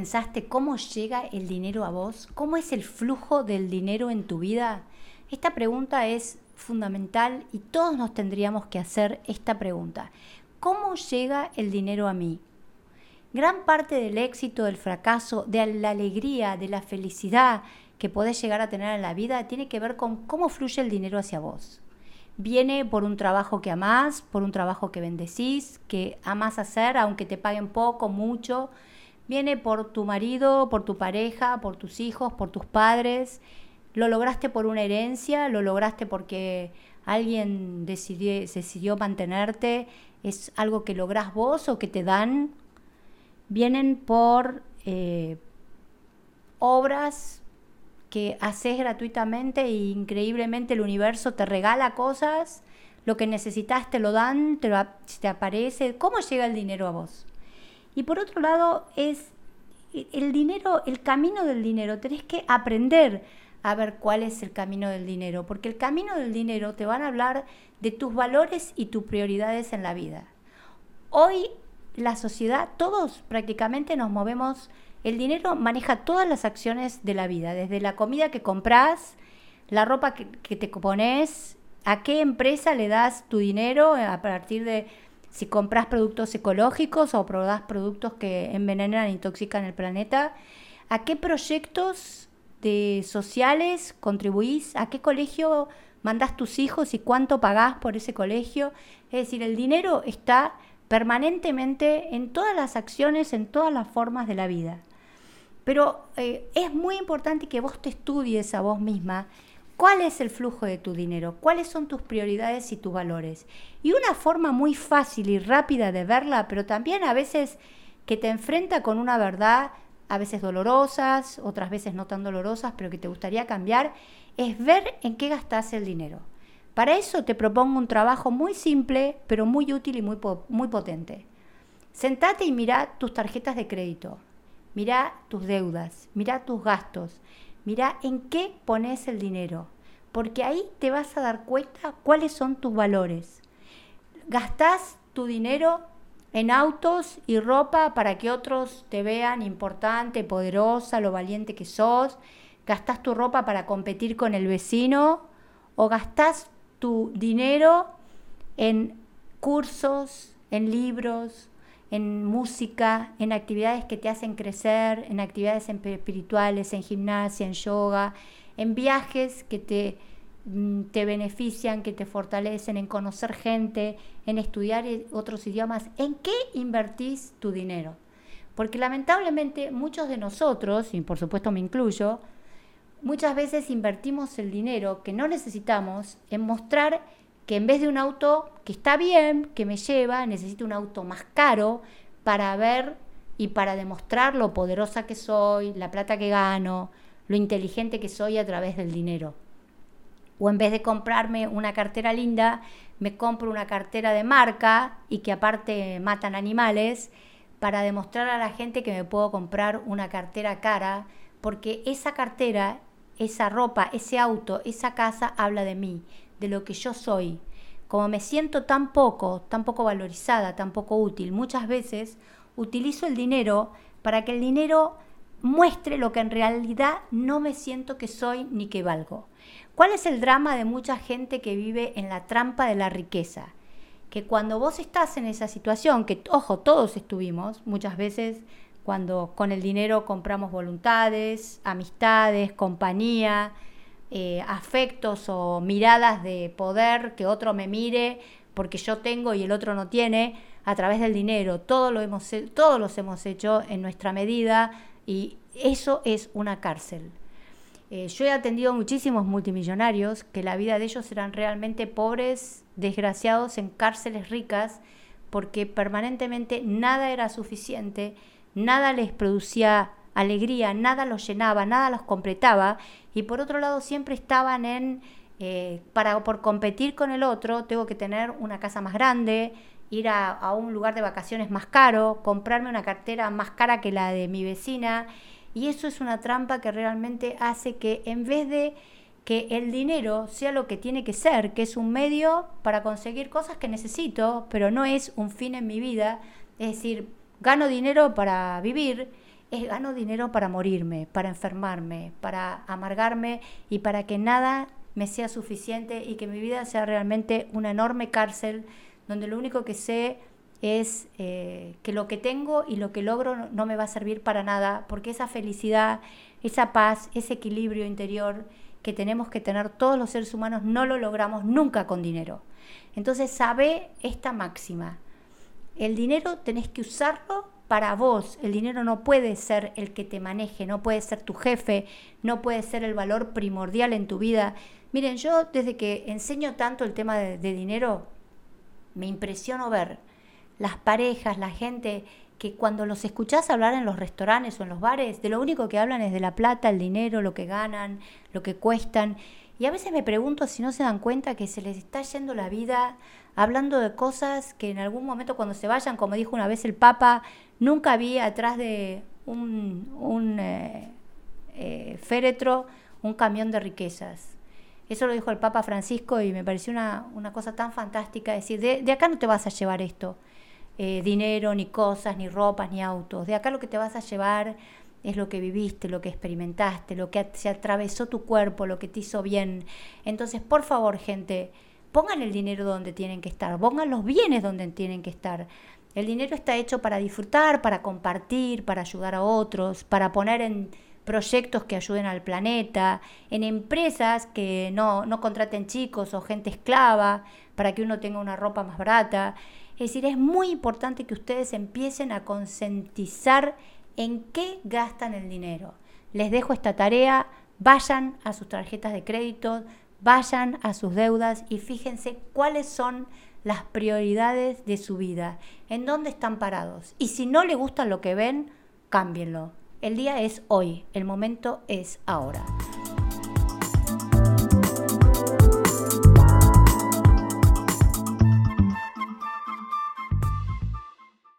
pensaste cómo llega el dinero a vos? ¿Cómo es el flujo del dinero en tu vida? Esta pregunta es fundamental y todos nos tendríamos que hacer esta pregunta. ¿Cómo llega el dinero a mí? Gran parte del éxito, del fracaso, de la alegría, de la felicidad que podés llegar a tener en la vida tiene que ver con cómo fluye el dinero hacia vos. Viene por un trabajo que amás, por un trabajo que bendecís, que amás hacer, aunque te paguen poco, mucho. Viene por tu marido, por tu pareja, por tus hijos, por tus padres. Lo lograste por una herencia, lo lograste porque alguien decidió, mantenerte. Es algo que lográs vos o que te dan vienen por eh, obras que haces gratuitamente e increíblemente el universo te regala cosas, lo que necesitas te lo dan, te aparece, ¿cómo llega el dinero a vos? Y por otro lado es el dinero, el camino del dinero, tenés que aprender a ver cuál es el camino del dinero, porque el camino del dinero te van a hablar de tus valores y tus prioridades en la vida. Hoy la sociedad, todos prácticamente nos movemos, el dinero maneja todas las acciones de la vida, desde la comida que compras, la ropa que, te pones, a qué empresa le das tu dinero a partir de si compras productos ecológicos o probás productos que envenenan e intoxican el planeta, a qué proyectos de sociales contribuís, a qué colegio mandas tus hijos y cuánto pagás por ese colegio. Es decir, el dinero está permanentemente en todas las acciones, en todas las formas de la vida. Pero eh, es muy importante que vos te estudies a vos misma cuál es el flujo de tu dinero, cuáles son tus prioridades y tus valores. Y una forma muy fácil y rápida de verla, pero también a veces que te enfrenta con una verdad, a veces dolorosas, otras veces no tan dolorosas, pero que te gustaría cambiar, es ver en qué gastas el dinero. Para eso te propongo un trabajo muy simple, pero muy útil y muy, muy potente. Sentate y mira tus tarjetas de crédito, mira tus deudas, mira tus gastos, mira en qué pones el dinero, porque ahí te vas a dar cuenta cuáles son tus valores. Gastás tu dinero en autos y ropa para que otros te vean importante, poderosa, lo valiente que sos. Gastás tu ropa para competir con el vecino o gastás tu dinero en cursos, en libros, en música, en actividades que te hacen crecer, en actividades espirituales, en gimnasia, en yoga, en viajes que te, mm, te benefician, que te fortalecen, en conocer gente, en estudiar otros idiomas. ¿En qué invertís tu dinero? Porque lamentablemente muchos de nosotros, y por supuesto me incluyo, muchas veces invertimos el dinero que no necesitamos en mostrar que en vez de un auto que está bien, que me lleva, necesito un auto más caro para ver y para demostrar lo poderosa que soy, la plata que gano, lo inteligente que soy a través del dinero. O en vez de comprarme una cartera linda, me compro una cartera de marca y que aparte matan animales para demostrar a la gente que me puedo comprar una cartera cara, porque esa cartera esa ropa, ese auto, esa casa habla de mí, de lo que yo soy. Como me siento tan poco, tan poco valorizada, tan poco útil, muchas veces utilizo el dinero para que el dinero muestre lo que en realidad no me siento que soy ni que valgo. ¿Cuál es el drama de mucha gente que vive en la trampa de la riqueza? Que cuando vos estás en esa situación, que ojo, todos estuvimos, muchas veces cuando con el dinero compramos voluntades, amistades, compañía, eh, afectos o miradas de poder, que otro me mire porque yo tengo y el otro no tiene, a través del dinero. Todo lo hemos, todos los hemos hecho en nuestra medida y eso es una cárcel. Eh, yo he atendido muchísimos multimillonarios que la vida de ellos eran realmente pobres, desgraciados en cárceles ricas, porque permanentemente nada era suficiente nada les producía alegría, nada los llenaba, nada los completaba, y por otro lado siempre estaban en, eh, para, por competir con el otro, tengo que tener una casa más grande, ir a, a, un lugar de vacaciones más caro, comprarme una cartera más cara que la de mi vecina, y eso es una trampa que realmente hace que en vez de que el dinero sea lo que tiene que ser, que es un medio para conseguir cosas que necesito, pero no es un fin en mi vida, es decir, gano dinero para vivir es gano dinero para morirme, para enfermarme, para amargarme y para que nada me sea suficiente y que mi vida sea realmente una enorme cárcel donde lo único que sé es eh, que lo que tengo y lo que logro no me va a servir para nada, porque esa felicidad, esa paz, ese equilibrio interior que tenemos que tener todos los seres humanos no lo logramos nunca con dinero. Entonces sabe esta máxima. El dinero tenés que usarlo para vos. El dinero no puede ser el que te maneje, no puede ser tu jefe, no puede ser el valor primordial en tu vida. Miren, yo desde que enseño tanto el tema de, dinero, me impresiono ver las parejas, la gente que cuando los escuchás hablar en los restaurantes o en los bares, de lo único que hablan es de la plata, el dinero, lo que ganan, lo que cuestan. Y a veces me pregunto si no se dan cuenta que se les está yendo la vida hablando de cosas que en algún momento cuando se vayan, como dijo una vez el Papa, nunca vi atrás de un, eh, eh, féretro un camión de riquezas. Eso lo dijo el Papa Francisco y me pareció una, cosa tan fantástica. Decir, de, acá no te vas a llevar esto, eh, dinero, ni cosas, ni ropas, ni autos. De acá lo que te vas a llevar es lo que viviste, lo que experimentaste, lo que se atravesó tu cuerpo, lo que te hizo bien. Entonces, por favor, gente, pongan el dinero donde tienen que estar, pongan los bienes donde tienen que estar. El dinero está hecho para disfrutar, para compartir, para ayudar a otros, para poner en proyectos que ayuden al planeta, en empresas que no, no contraten chicos o gente esclava para que uno tenga una ropa más barata. Es decir, es muy importante que ustedes empiecen a concientizar en qué gastan el dinero. Les dejo esta tarea, vayan a sus tarjetas de crédito, vayan a sus deudas y fíjense cuáles son las prioridades de su vida, en dónde están parados. Y si no le gusta lo que ven, cámbienlo. El día es hoy, el momento es ahora.